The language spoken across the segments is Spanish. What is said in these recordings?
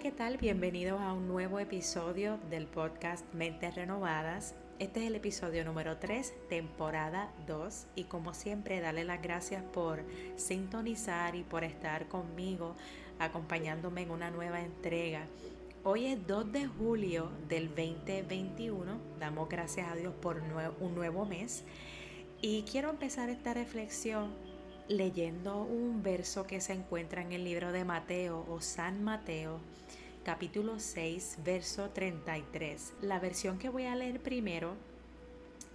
¿qué tal? Bienvenidos a un nuevo episodio del podcast Mentes Renovadas. Este es el episodio número 3, temporada 2, y como siempre, darle las gracias por sintonizar y por estar conmigo, acompañándome en una nueva entrega. Hoy es 2 de julio del 2021, damos gracias a Dios por un nuevo mes, y quiero empezar esta reflexión leyendo un verso que se encuentra en el libro de Mateo o San Mateo, capítulo 6, verso 33. La versión que voy a leer primero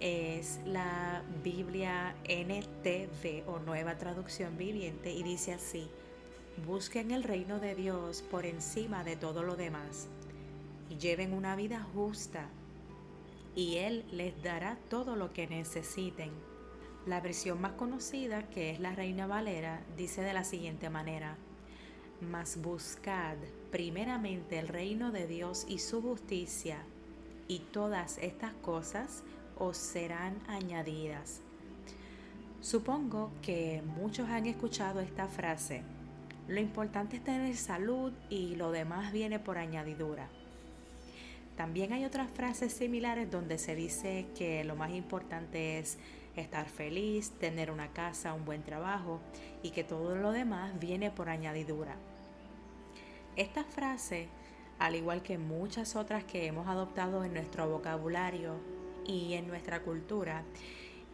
es la Biblia NTV o Nueva Traducción Viviente y dice así, busquen el reino de Dios por encima de todo lo demás y lleven una vida justa y Él les dará todo lo que necesiten la versión más conocida, que es la Reina Valera, dice de la siguiente manera, mas buscad primeramente el reino de Dios y su justicia, y todas estas cosas os serán añadidas. Supongo que muchos han escuchado esta frase. Lo importante es tener salud y lo demás viene por añadidura. También hay otras frases similares donde se dice que lo más importante es estar feliz, tener una casa, un buen trabajo y que todo lo demás viene por añadidura. Esta frase, al igual que muchas otras que hemos adoptado en nuestro vocabulario y en nuestra cultura,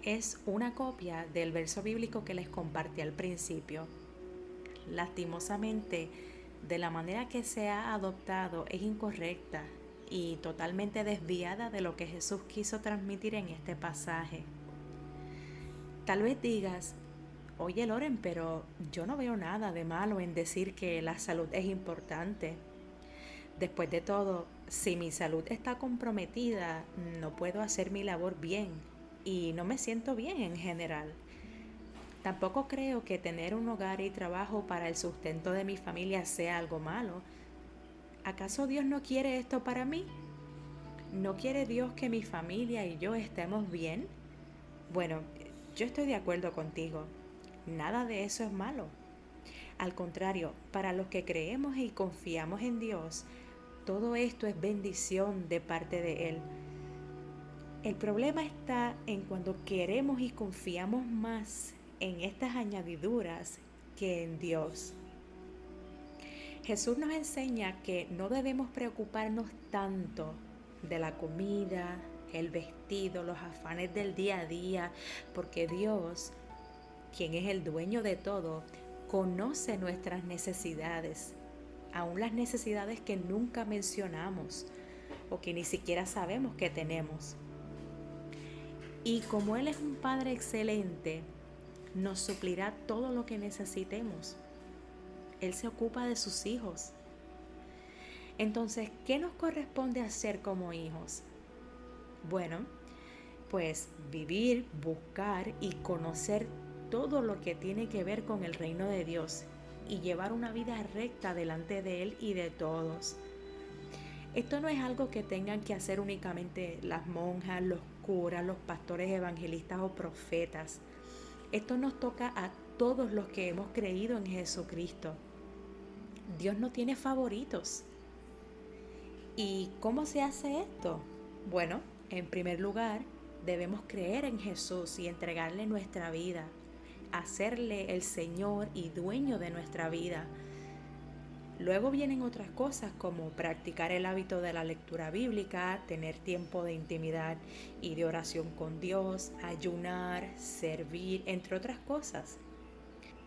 es una copia del verso bíblico que les compartí al principio. Lastimosamente, de la manera que se ha adoptado es incorrecta y totalmente desviada de lo que Jesús quiso transmitir en este pasaje. Tal vez digas, oye Loren, pero yo no veo nada de malo en decir que la salud es importante. Después de todo, si mi salud está comprometida, no puedo hacer mi labor bien y no me siento bien en general. Tampoco creo que tener un hogar y trabajo para el sustento de mi familia sea algo malo. ¿Acaso Dios no quiere esto para mí? ¿No quiere Dios que mi familia y yo estemos bien? Bueno, yo estoy de acuerdo contigo. Nada de eso es malo. Al contrario, para los que creemos y confiamos en Dios, todo esto es bendición de parte de Él. El problema está en cuando queremos y confiamos más en estas añadiduras que en Dios. Jesús nos enseña que no debemos preocuparnos tanto de la comida, el vestido, los afanes del día a día, porque Dios, quien es el dueño de todo, conoce nuestras necesidades, aún las necesidades que nunca mencionamos o que ni siquiera sabemos que tenemos. Y como Él es un Padre excelente, nos suplirá todo lo que necesitemos. Él se ocupa de sus hijos. Entonces, ¿qué nos corresponde hacer como hijos? Bueno, pues vivir, buscar y conocer todo lo que tiene que ver con el reino de Dios y llevar una vida recta delante de Él y de todos. Esto no es algo que tengan que hacer únicamente las monjas, los curas, los pastores evangelistas o profetas. Esto nos toca a todos los que hemos creído en Jesucristo. Dios no tiene favoritos. ¿Y cómo se hace esto? Bueno, en primer lugar, debemos creer en Jesús y entregarle nuestra vida, hacerle el Señor y dueño de nuestra vida. Luego vienen otras cosas como practicar el hábito de la lectura bíblica, tener tiempo de intimidad y de oración con Dios, ayunar, servir, entre otras cosas.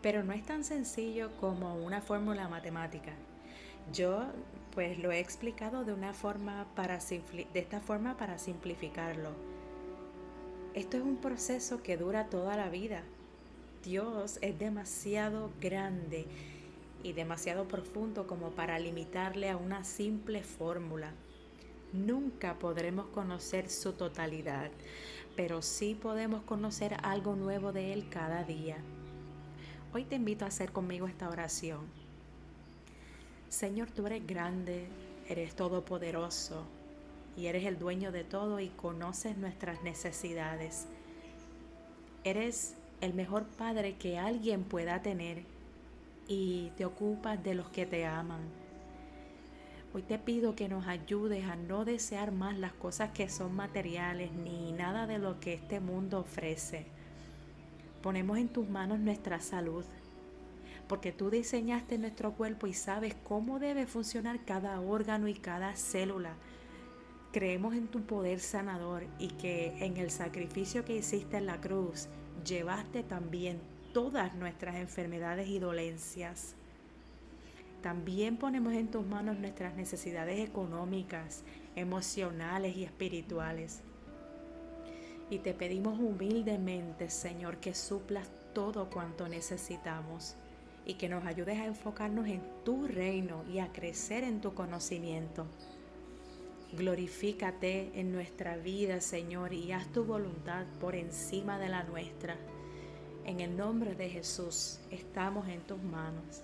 Pero no es tan sencillo como una fórmula matemática. Yo pues lo he explicado de una forma para de esta forma para simplificarlo. Esto es un proceso que dura toda la vida. Dios es demasiado grande y demasiado profundo como para limitarle a una simple fórmula. Nunca podremos conocer su totalidad, pero sí podemos conocer algo nuevo de Él cada día. Hoy te invito a hacer conmigo esta oración. Señor, tú eres grande, eres todopoderoso y eres el dueño de todo y conoces nuestras necesidades. Eres el mejor padre que alguien pueda tener y te ocupas de los que te aman. Hoy te pido que nos ayudes a no desear más las cosas que son materiales ni nada de lo que este mundo ofrece. Ponemos en tus manos nuestra salud, porque tú diseñaste nuestro cuerpo y sabes cómo debe funcionar cada órgano y cada célula. Creemos en tu poder sanador y que en el sacrificio que hiciste en la cruz llevaste también todas nuestras enfermedades y dolencias. También ponemos en tus manos nuestras necesidades económicas, emocionales y espirituales. Y te pedimos humildemente, Señor, que suplas todo cuanto necesitamos y que nos ayudes a enfocarnos en tu reino y a crecer en tu conocimiento. Glorifícate en nuestra vida, Señor, y haz tu voluntad por encima de la nuestra. En el nombre de Jesús, estamos en tus manos.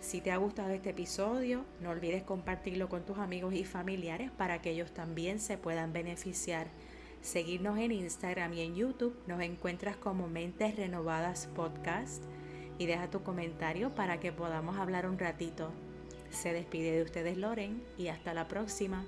Si te ha gustado este episodio, no olvides compartirlo con tus amigos y familiares para que ellos también se puedan beneficiar. Seguirnos en Instagram y en YouTube, nos encuentras como Mentes Renovadas Podcast y deja tu comentario para que podamos hablar un ratito. Se despide de ustedes Loren y hasta la próxima.